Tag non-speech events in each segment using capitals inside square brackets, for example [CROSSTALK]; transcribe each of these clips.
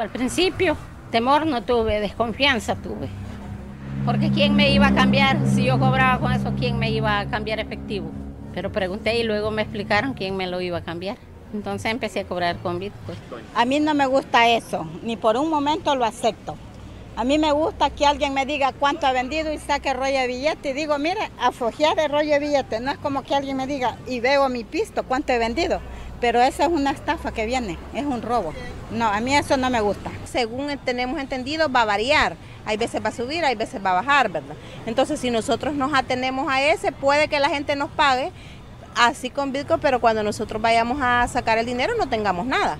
Al principio temor no tuve, desconfianza tuve. Porque ¿quién me iba a cambiar? Si yo cobraba con eso, ¿quién me iba a cambiar efectivo? Pero pregunté y luego me explicaron quién me lo iba a cambiar. Entonces empecé a cobrar con Bitcoin. A mí no me gusta eso, ni por un momento lo acepto. A mí me gusta que alguien me diga cuánto ha vendido y saque rollo de billete y digo, mire, aflojear el rollo de billete. No es como que alguien me diga y veo mi pisto cuánto he vendido. Pero esa es una estafa que viene, es un robo. No, a mí eso no me gusta. Según tenemos entendido, va a variar. Hay veces va a subir, hay veces va a bajar, ¿verdad? Entonces, si nosotros nos atenemos a ese, puede que la gente nos pague así con Bitcoin, pero cuando nosotros vayamos a sacar el dinero no tengamos nada.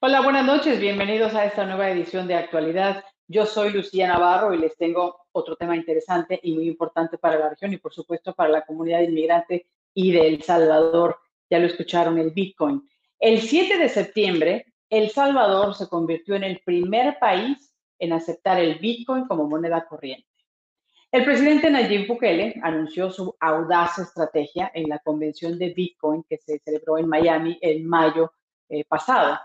Hola, buenas noches, bienvenidos a esta nueva edición de Actualidad. Yo soy Lucía Navarro y les tengo otro tema interesante y muy importante para la región y por supuesto para la comunidad inmigrante y de El Salvador. Ya lo escucharon, el Bitcoin. El 7 de septiembre, El Salvador se convirtió en el primer país en aceptar el Bitcoin como moneda corriente. El presidente Nayib Bukele anunció su audaz estrategia en la convención de Bitcoin que se celebró en Miami en mayo eh, pasado.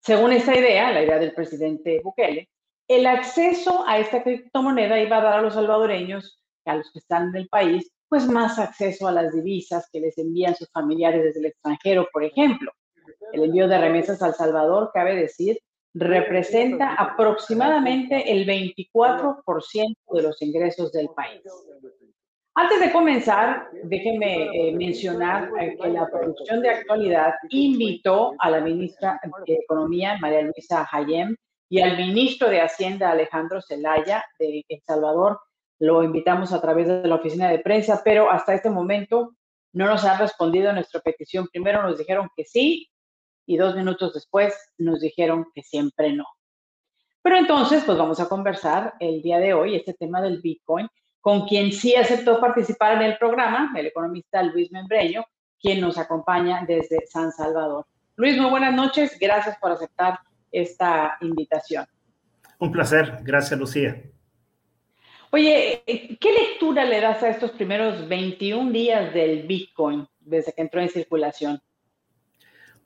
Según esta idea, la idea del presidente Bukele, el acceso a esta criptomoneda iba a dar a los salvadoreños, a los que están en el país, pues más acceso a las divisas que les envían sus familiares desde el extranjero, por ejemplo. El envío de remesas al Salvador, cabe decir, representa aproximadamente el 24% de los ingresos del país. Antes de comenzar, déjenme eh, mencionar eh, que la producción de actualidad invitó a la ministra de Economía, María Luisa Hayem, y al ministro de Hacienda, Alejandro Zelaya, de El Salvador. Lo invitamos a través de la oficina de prensa, pero hasta este momento no nos han respondido a nuestra petición. Primero nos dijeron que sí y dos minutos después nos dijeron que siempre no. Pero entonces, pues vamos a conversar el día de hoy este tema del Bitcoin con quien sí aceptó participar en el programa, el economista Luis Membreño, quien nos acompaña desde San Salvador. Luis, muy buenas noches. Gracias por aceptar esta invitación. Un placer. Gracias, Lucía. Oye, ¿qué lectura le das a estos primeros 21 días del Bitcoin desde que entró en circulación?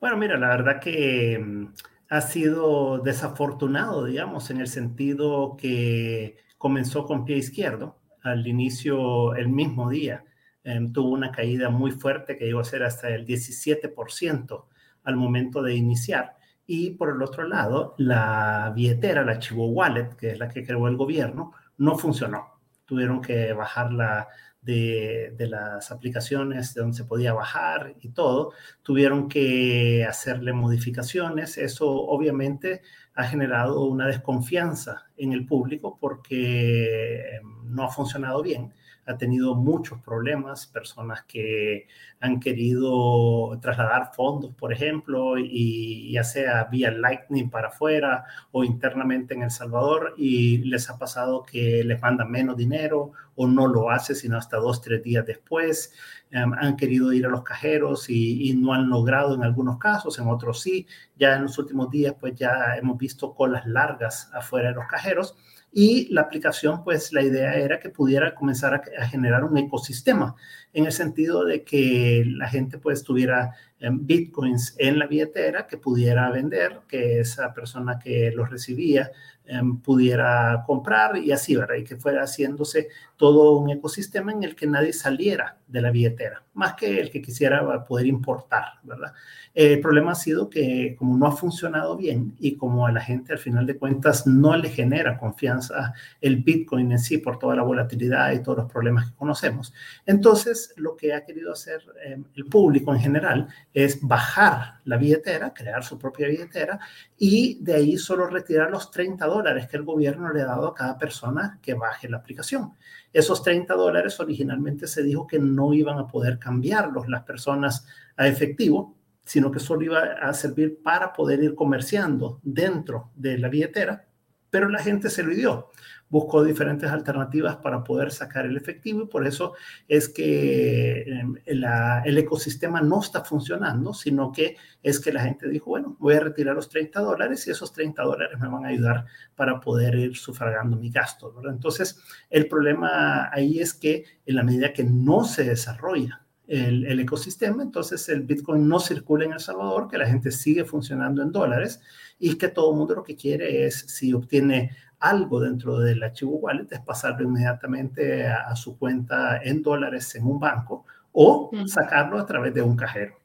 Bueno, mira, la verdad que mm, ha sido desafortunado, digamos, en el sentido que comenzó con pie izquierdo. Al inicio, el mismo día, em, tuvo una caída muy fuerte que llegó a ser hasta el 17% al momento de iniciar. Y por el otro lado, la billetera, la Chivo Wallet, que es la que creó el gobierno, no funcionó. Tuvieron que bajarla de, de, las aplicaciones de donde se podía bajar y todo, tuvieron que hacerle modificaciones. Eso obviamente ha generado una desconfianza en el público porque em, no ha funcionado bien ha tenido muchos problemas, personas que han querido trasladar fondos, por ejemplo, y ya sea vía Lightning para afuera o internamente en El Salvador, y les ha pasado que les mandan menos dinero o no lo hace sino hasta dos, tres días después. Em, han querido ir a los cajeros y, y, no han logrado en algunos casos, en otros sí. Ya en los últimos días, pues ya hemos visto colas largas afuera de los cajeros y la aplicación, pues la idea era que pudiera comenzar a, generar un ecosistema en el sentido de que la gente pues tuviera em, bitcoins en la billetera que pudiera vender, que esa persona que los recibía em, pudiera comprar y así, ¿verdad? Y que fuera haciéndose todo un ecosistema en el que nadie saliera de la billetera, más que el que quisiera poder importar, ¿verdad? El problema ha sido que como no ha funcionado bien y como a la gente al final de cuentas no le genera confianza el Bitcoin en sí por toda la volatilidad y todos los problemas que conocemos, entonces lo que ha querido hacer eh, el público en general es bajar la billetera, crear su propia billetera y de ahí solo retirar los 30 dólares que el gobierno le ha dado a cada persona que baje la aplicación. Esos 30 dólares originalmente se dijo que no iban a poder cambiarlos las personas a efectivo sino que solo iba a servir para poder ir comerciando dentro de la billetera, pero la gente se lo dio. Buscó diferentes alternativas para poder sacar el efectivo y por eso es que em, el ecosistema no está funcionando, sino que es que la gente dijo, bueno, voy a retirar los 30 dólares y esos 30 dólares me van a ayudar para poder ir sufragando mi gasto. Entonces, el problema ahí es que en la medida que no se desarrolla el, el, ecosistema, entonces el Bitcoin no circula en El Salvador, que la gente sigue funcionando en dólares y que todo el mundo lo que quiere es, si obtiene algo dentro del archivo wallet, es pasarlo inmediatamente a, su cuenta en dólares en un banco o sacarlo a través de un cajero.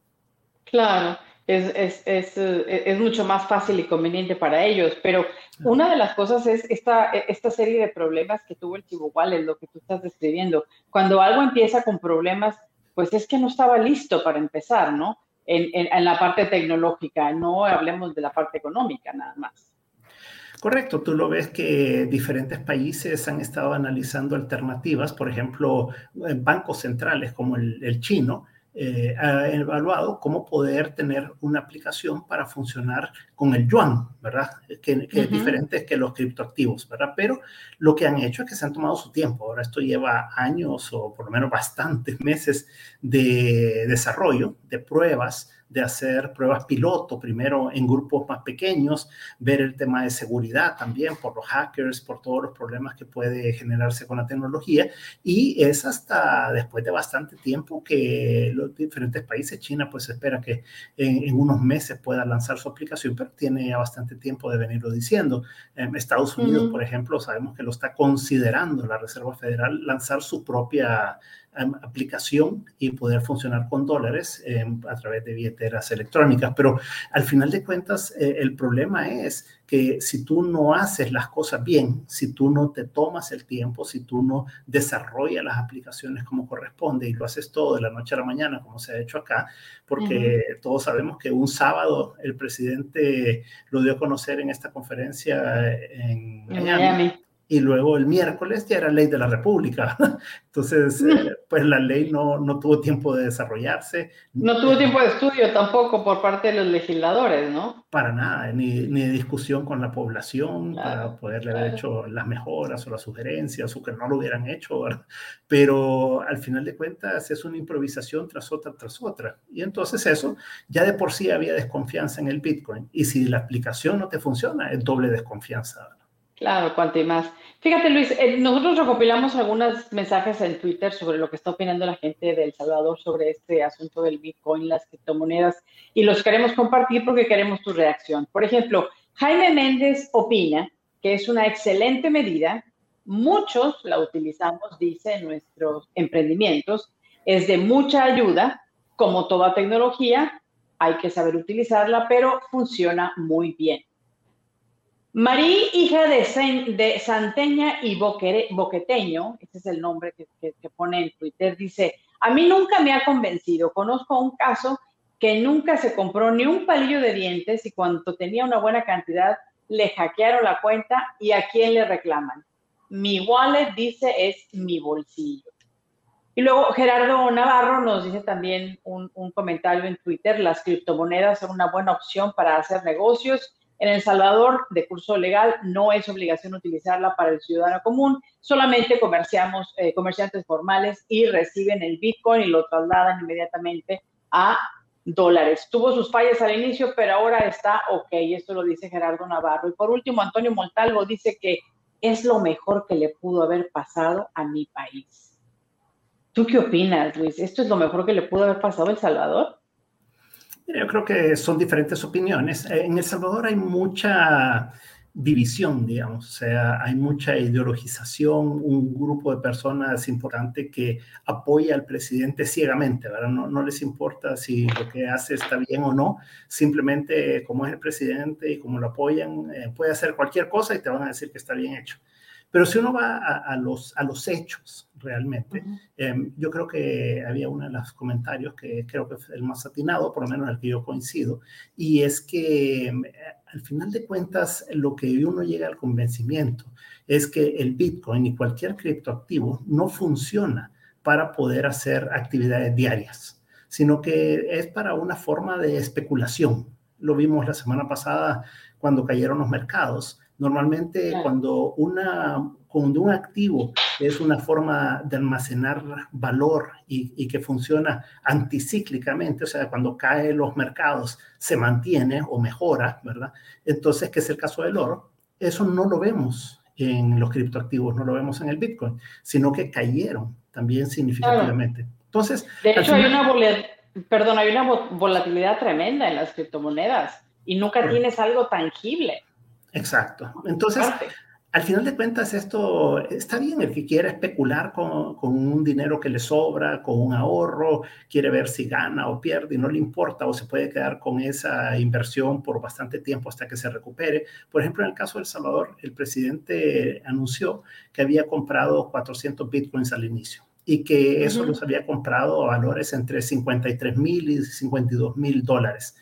Claro, es, es, es, eh, es, mucho más fácil y conveniente para ellos, pero una de las cosas es esta, esta serie de problemas que tuvo el Chivo Wallet, lo que tú estás describiendo. Cuando algo empieza con problemas, pues es que no estaba listo para empezar, ¿no? En, la parte tecnológica, no hablemos de la parte económica nada más. Correcto, tú lo ves que diferentes países han estado analizando alternativas, por ejemplo, bancos centrales como el chino, eh, ha evaluado cómo poder tener una aplicación para funcionar con el yuan, ¿verdad? Que, es diferente que los criptoactivos, ¿verdad? Pero lo que han hecho es que se han tomado su tiempo. Ahora esto lleva años o por lo menos bastantes meses de desarrollo, de pruebas, de hacer pruebas piloto, primero en grupos más pequeños, ver el tema de seguridad también por los hackers, por todos los problemas que puede generarse con la tecnología. Y es hasta después de bastante tiempo que los diferentes países, China pues espera que en, unos meses pueda lanzar su aplicación, pero tiene ya bastante tiempo de venirlo diciendo. En Estados Unidos, por ejemplo, sabemos que lo está considerando la Reserva Federal lanzar su propia aplicación y poder funcionar con dólares em, a través de billeteras electrónicas. Pero al final de cuentas, eh, el problema es que si tú no haces las cosas bien, si tú no te tomas el tiempo, si tú no desarrollas las aplicaciones como corresponde y lo haces todo de la noche a la mañana, como se ha hecho acá, porque todos sabemos que un sábado el presidente lo dio a conocer en esta conferencia en Miami y luego el miércoles ya era ley de la República. [LAUGHS] Entonces, eh, [LAUGHS] pues la ley no, no, tuvo tiempo de desarrollarse. No tuvo tiempo de estudio tampoco por parte de los legisladores, ¿no? Para nada, ni, ni de discusión con la población para poderle haber hecho las mejoras o las sugerencias o que no lo hubieran hecho, Pero al final de cuentas es una improvisación tras otra, tras otra. Y entonces eso ya de por sí había desconfianza en el Bitcoin. Y si la aplicación no te funciona, es doble desconfianza. Claro, cuanto y más. Fíjate, Luis, eh, nosotros recopilamos algunos mensajes en Twitter sobre lo que está opinando la gente de El Salvador sobre este asunto del Bitcoin, las criptomonedas, y los queremos compartir porque queremos tu reacción. Por ejemplo, Jaime Méndez opina que es una excelente medida. Muchos la utilizamos, dice, en nuestros emprendimientos. Es de mucha ayuda, como toda tecnología, hay que saber utilizarla, pero funciona muy bien. Marí, hija de, Santeña y Boqueteño, ese es el nombre que, pone en Twitter, dice, a mí nunca me ha convencido. Conozco un caso que nunca se compró ni un palillo de dientes y cuando tenía una buena cantidad le hackearon la cuenta y a quién le reclaman. Mi wallet dice es mi bolsillo. Y luego Gerardo Navarro nos dice también un, un comentario en Twitter, las criptomonedas son una buena opción para hacer negocios en El Salvador, de curso legal, no es obligación utilizarla para el ciudadano común, solamente comerciamos, eh, comerciantes formales y reciben el Bitcoin y lo trasladan inmediatamente a dólares. Tuvo sus fallas al inicio, pero ahora está ok, esto lo dice Gerardo Navarro. Y por último, Antonio Montalvo dice que es lo mejor que le pudo haber pasado a mi país. ¿Tú qué opinas, Luis? ¿Esto es lo mejor que le pudo haber pasado a El Salvador? Yo creo que son diferentes opiniones. Eh, en El Salvador hay mucha división, digamos, o sea, hay mucha ideologización, un grupo de personas importante que apoya al presidente ciegamente, ¿verdad? No, no, les importa si lo que hace está bien o no, simplemente como es el presidente y como lo apoyan, eh, puede hacer cualquier cosa y te van a decir que está bien hecho. Pero si uno va a, los, a los hechos realmente, em, yo creo que había uno de los comentarios que creo que fue el más atinado, por lo menos el que yo coincido, y es que em, al final de cuentas lo que uno llega al convencimiento es que el Bitcoin y cualquier criptoactivo no funciona para poder hacer actividades diarias, sino que es para una forma de especulación. Lo vimos la semana pasada cuando cayeron los mercados. Normalmente cuando, una, cuando un activo es una forma de almacenar valor y, que funciona anticíclicamente, o sea, cuando caen los mercados se mantiene o mejora, ¿verdad? Entonces, que es el caso del oro, eso no lo vemos en los criptoactivos, no lo vemos en el Bitcoin, sino que cayeron también significativamente. Entonces, de hecho, hay una, perdón, hay una volatilidad tremenda en las criptomonedas y nunca tienes algo tangible. Exacto. Entonces, al final de cuentas, esto está bien. El que quiera especular con, un dinero que le sobra, con un ahorro, quiere ver si gana o pierde y no le importa o se puede quedar con esa inversión por bastante tiempo hasta que se recupere. Por ejemplo, en el caso de El Salvador, el presidente anunció que había comprado 400 bitcoins al inicio y que eso los había comprado a valores entre 53 mil y 52 mil dólares.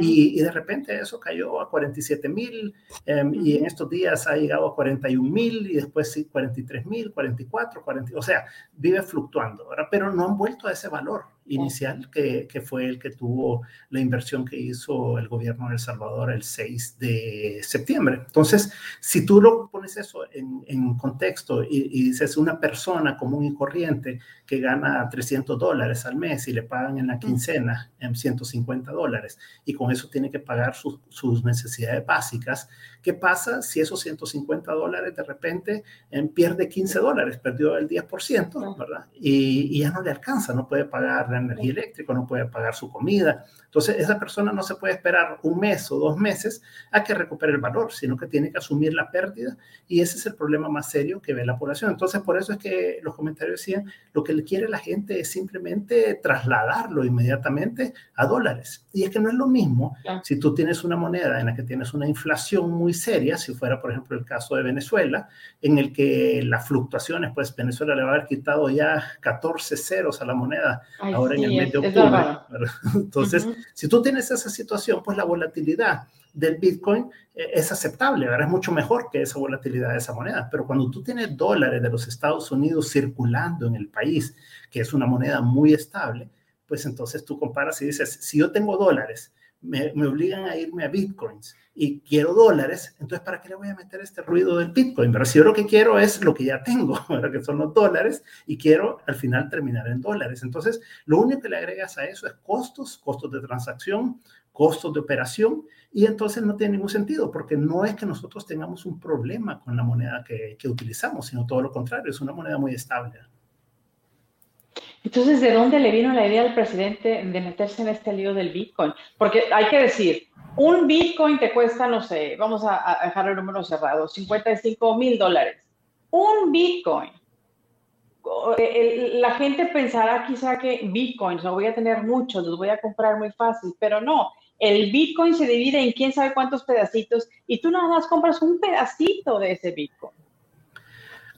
Y, de repente eso cayó a 47 mil em, y en estos días ha llegado a 41 mil y después 43 mil, 44, 40, o sea, vive fluctuando, ¿verdad? pero no han vuelto a ese valor inicial que, que, fue el que tuvo la inversión que hizo el gobierno de El Salvador el 6 de septiembre. Entonces, si tú lo pones eso en, en contexto y, y, dices una persona común y corriente que gana 300 dólares al mes y le pagan en la quincena en 150 dólares y con eso tiene que pagar sus necesidades básicas. ¿Qué pasa si esos 150 dólares de repente eh, pierde 15 dólares, perdió el 10%, ¿verdad? Y, y, ya no le alcanza, no puede pagar energía eléctrica, no puede pagar su comida. Entonces, esa persona no se puede esperar un mes o dos meses a que recupere el valor, sino que tiene que asumir la pérdida y ese es el problema más serio que ve la población. Entonces, por eso es que los comentarios decían, lo que le quiere la gente es simplemente trasladarlo inmediatamente a dólares. Y es que no es lo mismo si tú tienes una moneda en la que tienes una inflación muy seria, si fuera, por ejemplo, el caso de Venezuela, en el que las fluctuaciones, pues Venezuela le va a haber quitado ya 14 ceros a la moneda ahora en el mes de octubre. [LAUGHS] Entonces, si tú tienes esa situación, pues la volatilidad del Bitcoin eh, es aceptable, ¿verdad? Es mucho mejor que esa volatilidad de esa moneda. Pero cuando tú tienes dólares de los Estados Unidos circulando en el país, que es una moneda muy estable, pues entonces tú comparas y dices, si yo tengo dólares, me, obligan a irme a Bitcoins y quiero dólares, entonces ¿para qué le voy a meter este ruido del Bitcoin? Pero si yo lo que quiero es lo que ya tengo, [LAUGHS] que son los dólares, y quiero al final terminar en dólares. Entonces, lo único que le agregas a eso es costos, costos de transacción, costos de operación, y entonces no tiene ningún sentido, porque no es que nosotros tengamos un problema con la moneda que, que utilizamos, sino todo lo contrario, es una moneda muy estable. Entonces, ¿de dónde le vino la idea al presidente de meterse en este lío del Bitcoin? Porque hay que decir, un Bitcoin te cuesta, no sé, vamos a, dejar el número cerrado, 55 mil dólares. Un Bitcoin. La gente pensará quizá que Bitcoins, no voy a tener muchos, los voy a comprar muy fácil, pero no. El Bitcoin se divide en quién sabe cuántos pedacitos y tú nada más compras un pedacito de ese Bitcoin.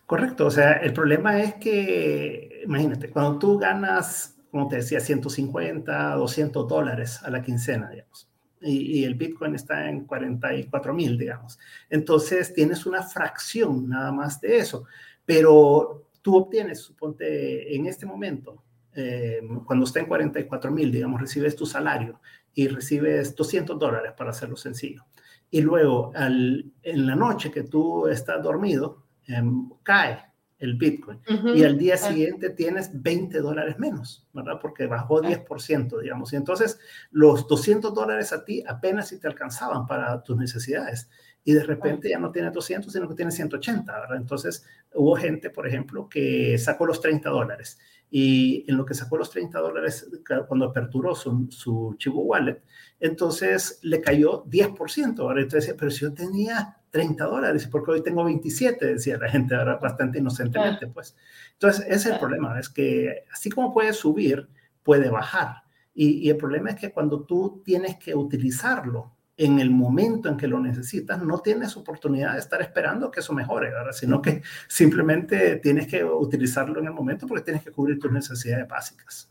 Correcto, o sea, el problema es que, imagínate, cuando tú ganas, como te decía, 150, 200 dólares a la quincena, digamos, y, el Bitcoin está en 44 mil, digamos. Entonces tienes una fracción nada más de eso, pero tú obtienes, suponte, en este momento, eh, cuando está en 44 mil, digamos, recibes tu salario y recibes 200 dólares para hacerlo sencillo. Y luego, al, en la noche que tú estás dormido, em, cae el Bitcoin. Y al día siguiente tienes 20 dólares menos, ¿verdad? Porque bajó 10%, digamos. Y entonces los 200 dólares a ti apenas si te alcanzaban para tus necesidades. Y de repente ya no tienes 200, sino que tienes 180, ¿verdad? Entonces hubo gente, por ejemplo, que sacó los 30 dólares. Y en lo que sacó los 30 dólares, cuando aperturó su, su Chivo Wallet, entonces le cayó 10%. ¿verdad? Entonces, pero si yo tenía 30 dólares, porque hoy tengo 27, decía la gente, ahora bastante inocentemente, pues. Entonces, ese es el problema, es que así como puede subir, puede bajar. Y, y, el problema es que cuando tú tienes que utilizarlo en el momento en que lo necesitas, no tienes oportunidad de estar esperando que eso mejore, ¿verdad? sino que [LAUGHS] simplemente tienes que utilizarlo en el momento porque tienes que cubrir tus necesidades básicas.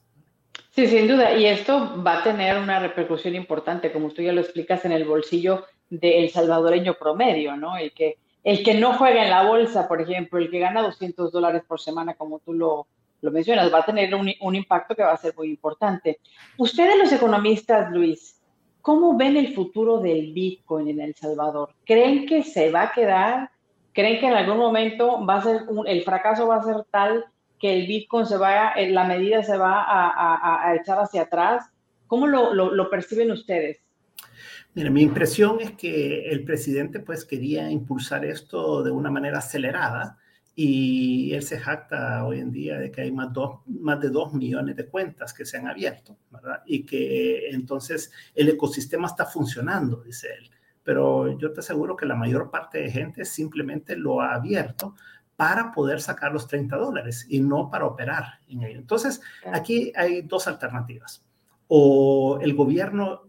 Sí, sin duda. Y esto va a tener una repercusión importante, como tú ya lo explicas, en el bolsillo del salvadoreño promedio, ¿no? El que, el que no juega en la bolsa, por ejemplo, el que gana 200 dólares por semana, como tú lo, lo mencionas, va a tener un, un, impacto que va a ser muy importante. Ustedes los economistas, Luis, ¿cómo ven el futuro del Bitcoin en El Salvador? ¿Creen que se va a quedar? ¿Creen que en algún momento va a ser el fracaso va a ser tal que el Bitcoin se vaya, la medida se va a, a, a echar hacia atrás? ¿Cómo lo, lo, lo perciben ustedes? Mira, mi impresión es que el presidente pues quería impulsar esto de una manera acelerada y él se jacta hoy en día de que hay más, más de 2 millones de cuentas que se han abierto, ¿verdad? Y que entonces el ecosistema está funcionando, dice él. Pero yo te aseguro que la mayor parte de gente simplemente lo ha abierto para poder sacar los 30 dólares y no para operar en ello. Entonces, aquí hay dos alternativas. O el gobierno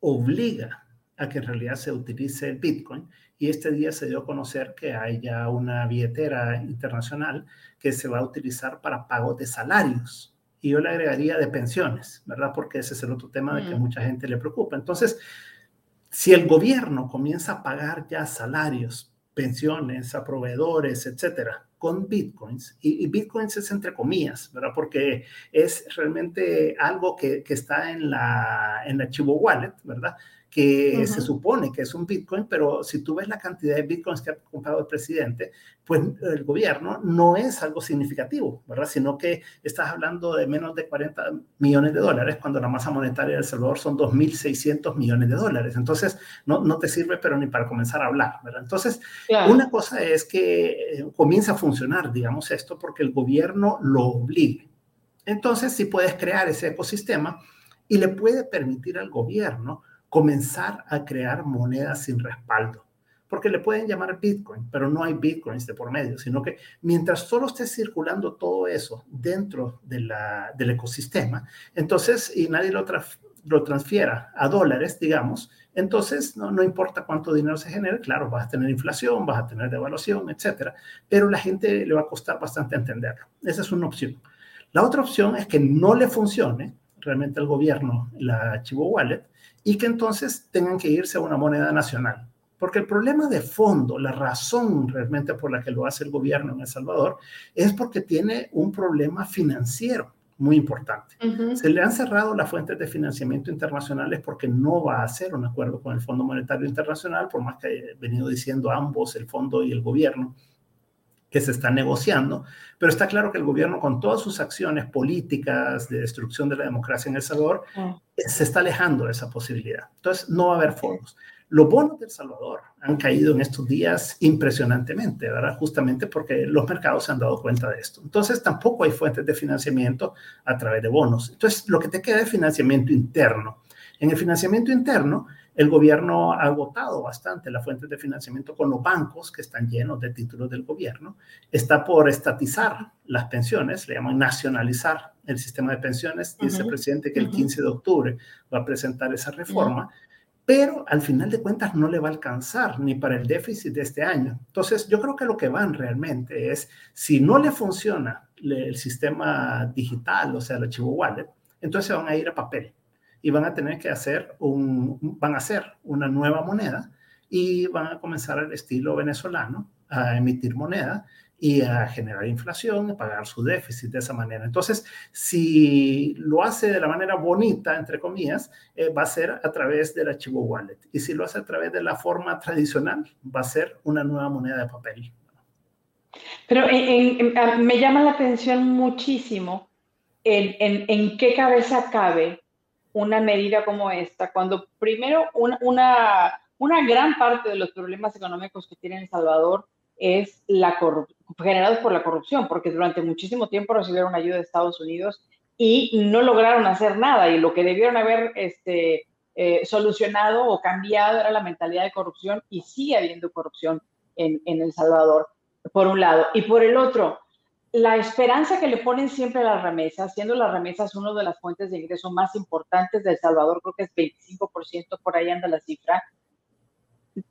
obliga a que en realidad se utilice el Bitcoin y este día se dio a conocer que hay ya una billetera internacional que se va a utilizar para pago de salarios. Y yo le agregaría de pensiones, ¿verdad? Porque ese es el otro tema de que mm. mucha gente le preocupa. Entonces, si el gobierno comienza a pagar ya salarios, pensiones a proveedores, etcétera, con bitcoins, y, bitcoins es entre comillas, ¿verdad? Porque es realmente algo que, que está en la, en la Chivo Wallet, ¿verdad? Que se supone que es un Bitcoin, pero si tú ves la cantidad de Bitcoins que ha comprado el presidente, pues el gobierno no es algo significativo, ¿verdad? Sino que estás hablando de menos de 40 millones de dólares cuando la masa monetaria de El Salvador son 2.600 millones de dólares. Entonces, no, no te sirve, pero ni para comenzar a hablar, ¿verdad? Entonces, una cosa es que eh, comienza a funcionar, digamos, esto porque el gobierno lo obliga. Entonces, si puedes crear ese ecosistema y le puede permitir al gobierno comenzar a crear monedas sin respaldo. Porque le pueden llamar Bitcoin, pero no hay Bitcoins de por medio, sino que mientras solo esté circulando todo eso dentro de la, del ecosistema, entonces, y nadie lo, lo transfiera a dólares, digamos, entonces no, no importa cuánto dinero se genere, claro, vas a tener inflación, vas a tener devaluación, etcétera, pero la gente le va a costar bastante entenderlo. Esa es una opción. La otra opción es que no le funcione realmente al gobierno la Chivo Wallet y que entonces tengan que irse a una moneda nacional. Porque el problema de fondo, la razón realmente por la que lo hace el gobierno en El Salvador, es porque tiene un problema financiero muy importante. Se le han cerrado las fuentes de financiamiento internacionales porque no va a hacer un acuerdo con el Fondo Monetario Internacional, por más que haya venido diciendo ambos, el fondo y el gobierno, que se está negociando, pero está claro que el gobierno con todas sus acciones políticas de destrucción de la democracia en El Salvador se está alejando de esa posibilidad. Entonces, no va a haber fondos. Los bonos de El Salvador han caído en estos días impresionantemente, ¿verdad? Justamente porque los mercados se han dado cuenta de esto. Entonces, tampoco hay fuentes de financiamiento a través de bonos. Entonces, lo que te queda es financiamiento interno. En el financiamiento interno, el gobierno ha agotado bastante las fuentes de financiamiento con los bancos que están llenos de títulos del gobierno. Está por estatizar las pensiones, le llaman nacionalizar el sistema de pensiones. Dice el presidente que el 15 de octubre va a presentar esa reforma, pero al final de cuentas no le va a alcanzar ni para el déficit de este año. Entonces, yo creo que lo que van realmente es, si no le funciona el sistema digital, o sea, el archivo wallet, entonces se van a ir a papel y van a tener que hacer un, van a hacer una nueva moneda y van a comenzar al estilo venezolano a emitir moneda y a generar inflación, a pagar su déficit de esa manera. Entonces, si lo hace de la manera bonita, entre comillas, eh, va a ser a través del archivo wallet. Y si lo hace a través de la forma tradicional, va a ser una nueva moneda de papel. Pero me llama la atención muchísimo en, en qué cabeza cabe una medida como esta, cuando primero una, una, gran parte de los problemas económicos que tiene El Salvador es la generados por la corrupción, porque durante muchísimo tiempo recibieron ayuda de Estados Unidos y no lograron hacer nada y lo que debieron haber este, eh, solucionado o cambiado era la mentalidad de corrupción y sigue habiendo corrupción en, en El Salvador, por un lado. Y por el otro, la esperanza que le ponen siempre a las remesas, siendo las remesas una de las fuentes de ingreso más importantes de El Salvador, creo que es 25%, por ahí anda la cifra,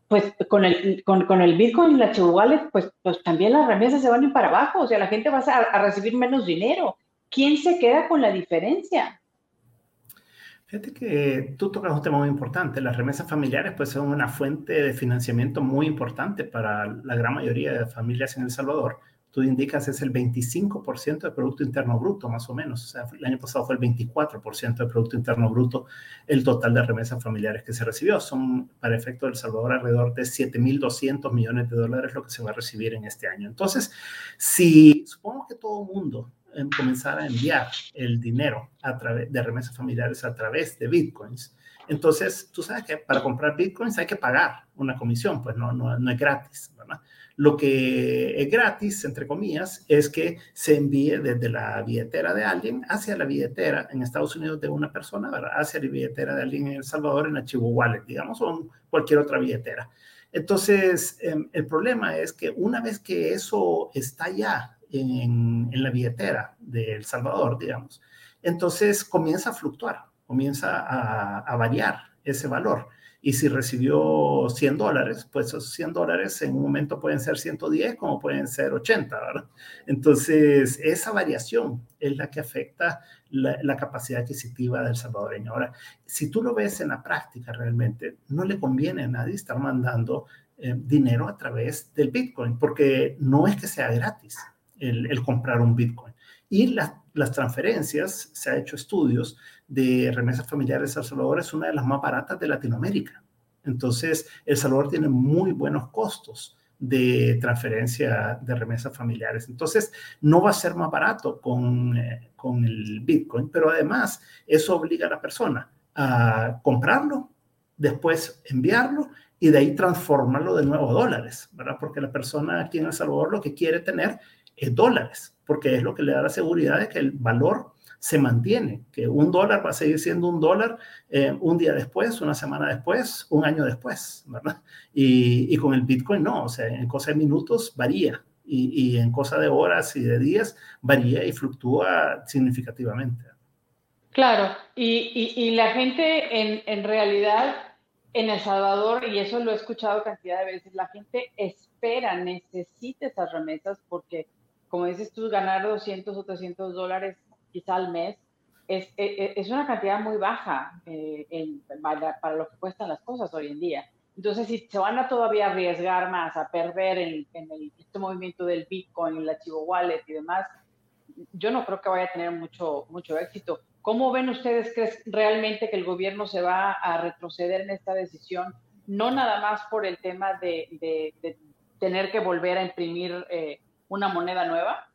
pues con el, con, el Bitcoin y la Chihuahua, pues, pues también las remesas se van a ir para abajo, o sea, la gente va a, a recibir menos dinero. ¿Quién se queda con la diferencia? Fíjate que tú tocas un tema muy importante. Las remesas familiares pues son una fuente de financiamiento muy importante para la gran mayoría de familias en El Salvador tú indicas es el 25% del Producto Interno Bruto, más o menos. O sea, el año pasado fue el 24% del Producto Interno Bruto el total de remesas familiares que se recibió. Son, para efecto del Salvador, alrededor de 7.200 millones de dólares lo que se va a recibir en este año. Entonces, si supongo que todo el mundo em, comenzar a enviar el dinero a través de remesas familiares a través de bitcoins, entonces tú sabes que para comprar bitcoins hay que pagar una comisión, pues no, no, no es gratis, ¿verdad? Lo que es gratis, entre comillas, es que se envíe desde la billetera de alguien hacia la billetera en Estados Unidos de una persona, ¿verdad? Hacia la billetera de alguien en El Salvador en archivo wallet, digamos, o cualquier otra billetera. Entonces, em, el problema es que una vez que eso está ya en, en la billetera de El Salvador, digamos, entonces comienza a fluctuar, comienza a, a variar ese valor. Y si recibió 100 dólares, pues esos 100 dólares en un momento pueden ser 110 como pueden ser 80, ¿verdad? Entonces, esa variación es la que afecta la, la, capacidad adquisitiva del salvadoreño. Ahora, si tú lo ves en la práctica realmente, no le conviene a nadie estar mandando eh, dinero a través del Bitcoin, porque no es que sea gratis el, el comprar un Bitcoin. Y la, las transferencias, se ha hecho estudios de remesas familiares a El Salvador, es una de las más baratas de Latinoamérica. Entonces, El Salvador tiene muy buenos costos de transferencia de remesas familiares. Entonces, no va a ser más barato con, eh, con el Bitcoin, pero además eso obliga a la persona a comprarlo, después enviarlo y de ahí transformarlo de nuevo a dólares, ¿verdad? Porque la persona aquí en El Salvador lo que quiere tener es dólares, porque es lo que le da la seguridad de que el valor se mantiene, que un dólar va a seguir siendo un dólar eh, un día después, una semana después, un año después, ¿verdad? Y, y con el Bitcoin no, o sea, en cosa de minutos varía y, y en cosa de horas y de días varía y fluctúa significativamente. Claro, y, y, la gente en, en realidad en El Salvador, y eso lo he escuchado cantidad de veces, la gente espera, necesita esas remesas porque como dices tú, ganar 200 o 300 dólares quizá al mes es, es, es una cantidad muy baja eh, para, lo que cuestan las cosas hoy en día. Entonces, si se van a todavía arriesgar más a perder en, este movimiento del Bitcoin, el archivo wallet y demás, yo no creo que vaya a tener mucho, mucho éxito. ¿Cómo ven ustedes ¿crees realmente que el gobierno se va a retroceder en esta decisión? No nada más por el tema de tener que volver a imprimir eh, una moneda nueva?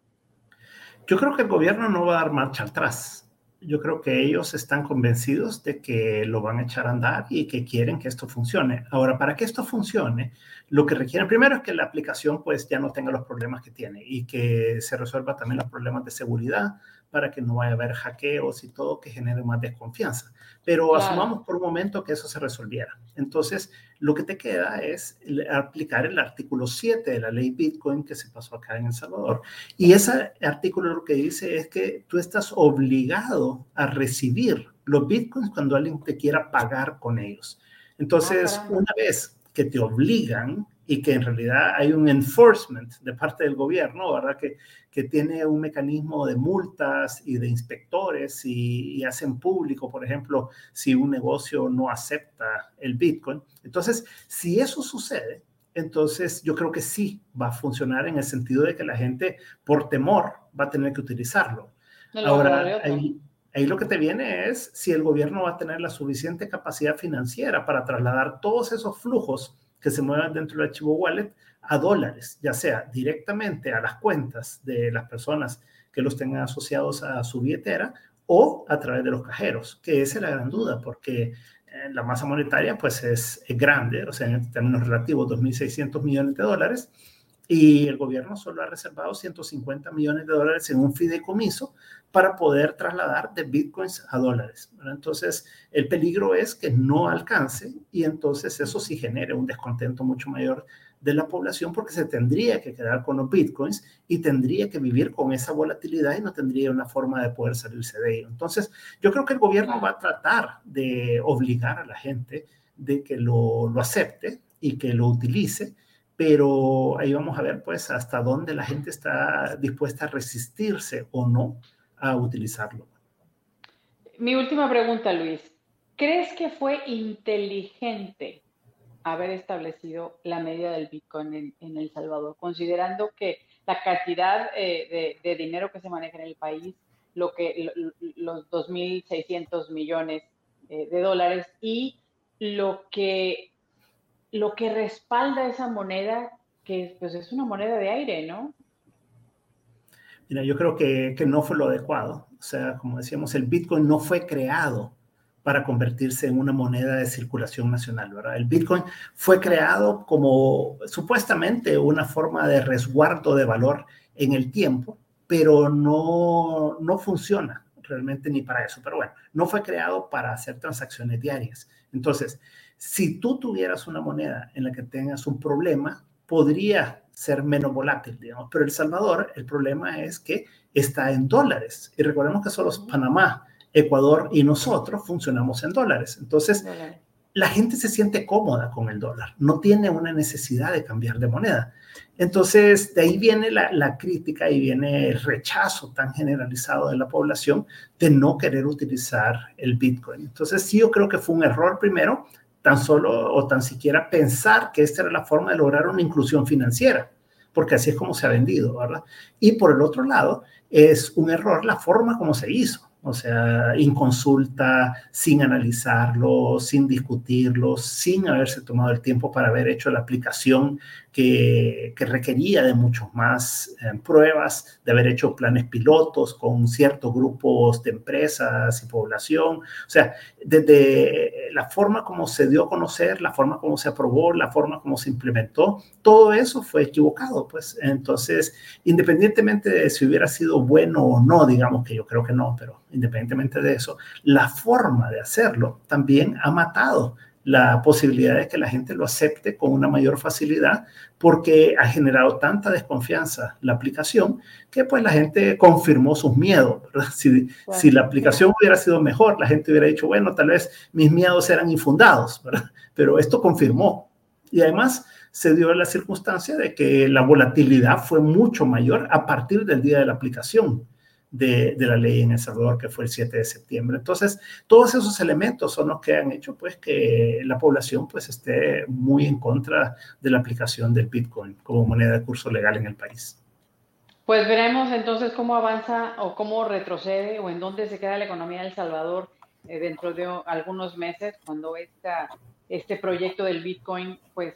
Yo creo que el gobierno no va a dar marcha atrás. Yo creo que ellos están convencidos de que lo van a echar a andar y que quieren que esto funcione. Ahora, para que esto funcione, lo que requieren primero es que la aplicación pues ya no tenga los problemas que tiene y que se resuelva también los problemas de seguridad, para que no vaya a haber hackeos y todo que genere más desconfianza. Pero claro. asumamos por un momento que eso se resolviera. Entonces, lo que te queda es aplicar el artículo 7 de la ley Bitcoin que se pasó acá en El Salvador. Y ese artículo lo que dice es que tú estás obligado a recibir los Bitcoins cuando alguien te quiera pagar con ellos. Entonces, ah, una vez que te obligan, y que en realidad hay un enforcement de parte del gobierno, ¿verdad? Que, que tiene un mecanismo de multas y de inspectores y, y, hacen público, por ejemplo, si un negocio no acepta el Bitcoin. Entonces, si eso sucede, entonces yo creo que sí va a funcionar en el sentido de que la gente, por temor, va a tener que utilizarlo. Ahora, ahí, ahí lo que te viene es si el gobierno va a tener la suficiente capacidad financiera para trasladar todos esos flujos que se muevan dentro del archivo wallet a dólares, ya sea directamente a las cuentas de las personas que los tengan asociados a su billetera o a través de los cajeros, que esa es la gran duda, porque eh, la masa monetaria pues es, es grande, o sea, en términos relativos, 2.600 millones de dólares, y el gobierno solo ha reservado 150 millones de dólares en un fideicomiso para poder trasladar de bitcoins a dólares. Entonces, el peligro es que no alcance y entonces eso sí genere un descontento mucho mayor de la población porque se tendría que quedar con los bitcoins y tendría que vivir con esa volatilidad y no tendría una forma de poder salirse de ello. Entonces, yo creo que el gobierno va a tratar de obligar a la gente de que lo, lo acepte y que lo utilice pero ahí vamos a ver pues hasta dónde la gente está dispuesta a resistirse o no a utilizarlo. Mi última pregunta, Luis. ¿Crees que fue inteligente haber establecido la medida del Bitcoin en, El Salvador, considerando que la cantidad eh, de, de, dinero que se maneja en el país, lo que lo, los 2.600 millones eh, de dólares y lo que lo que respalda esa moneda, que pues es una moneda de aire, ¿no? Yo creo que, que no fue lo adecuado. O sea, como decíamos, el Bitcoin no fue creado para convertirse en una moneda de circulación nacional, ¿verdad? El Bitcoin fue creado como supuestamente una forma de resguardo de valor en el tiempo, pero no, no funciona realmente ni para eso. Pero bueno, no fue creado para hacer transacciones diarias. Entonces, si tú tuvieras una moneda en la que tengas un problema, podría ser menos volátil, digamos. Pero El Salvador, el problema es que está en dólares. Y recordemos que solo Panamá Ecuador y nosotros funcionamos en dólares. Entonces, la gente se siente cómoda con el dólar, no tiene una necesidad de cambiar de moneda. Entonces, de ahí viene la, crítica y viene el rechazo tan generalizado de la población de no querer utilizar el Bitcoin. Entonces, sí, yo creo que fue un error primero, tan solo o tan siquiera pensar que esta era la forma de lograr una inclusión financiera, porque así es como se ha vendido, ¿verdad? Y por el otro lado, es un error la forma como se hizo o sea, inconsulta, sin analizarlo, sin discutirlo, sin haberse tomado el tiempo para haber hecho la aplicación que, requería de muchos más eh, pruebas, de haber hecho planes pilotos con ciertos grupos de empresas y población. O sea, desde la forma como se dio a conocer, la forma como se aprobó, la forma como se implementó, todo eso fue equivocado. Pues entonces, independientemente de si hubiera sido bueno o no, digamos que yo creo que no, pero independientemente de eso, la forma de hacerlo también ha matado la posibilidad de que la gente lo acepte con una mayor facilidad porque ha generado tanta desconfianza la aplicación que pues la gente confirmó sus miedos. [LAUGHS] Si, si, la aplicación hubiera sido mejor, la gente hubiera dicho, bueno, tal vez mis miedos eran infundados, [LAUGHS] pero esto confirmó. Y además se dio la circunstancia de que la volatilidad fue mucho mayor a partir del día de la aplicación de, la ley en El Salvador, que fue el 7 de septiembre. Entonces, todos esos elementos son los que han hecho pues que la población pues esté muy en contra de la aplicación del Bitcoin como moneda de curso legal en el país. Pues veremos entonces cómo avanza o cómo retrocede o en dónde se queda la economía de El Salvador eh, dentro de algunos meses cuando esta, este proyecto del Bitcoin pues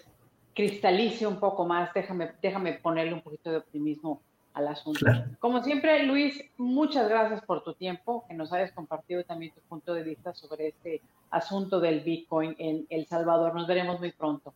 cristalice un poco más. Déjame, déjame ponerle un poquito de optimismo al asunto. Como siempre, Luis, muchas gracias por tu tiempo, que nos hayas compartido también tu punto de vista sobre este asunto del Bitcoin en El Salvador. Nos veremos muy pronto.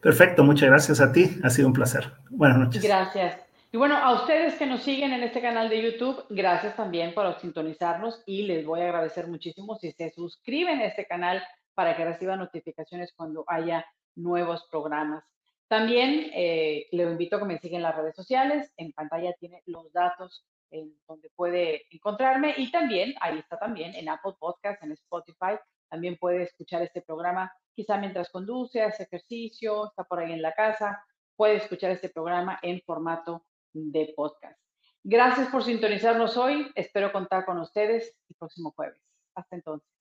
Perfecto, muchas gracias a ti. Ha sido un placer. Buenas noches. Gracias. Y bueno, a ustedes que nos siguen en este canal de YouTube, gracias también por sintonizarnos y les voy a agradecer muchísimo si se suscriben a este canal para que reciban notificaciones cuando haya nuevos programas. También eh, le invito a que me sigan en las redes sociales. En pantalla tiene los datos en donde puede encontrarme y también, ahí está también, en Apple Podcast, en Spotify. También puede escuchar este programa quizá mientras conduce, hace ejercicio, está por ahí en la casa. Puede escuchar este programa en formato de podcast. Gracias por sintonizarnos hoy. Espero contar con ustedes el próximo jueves. Hasta entonces.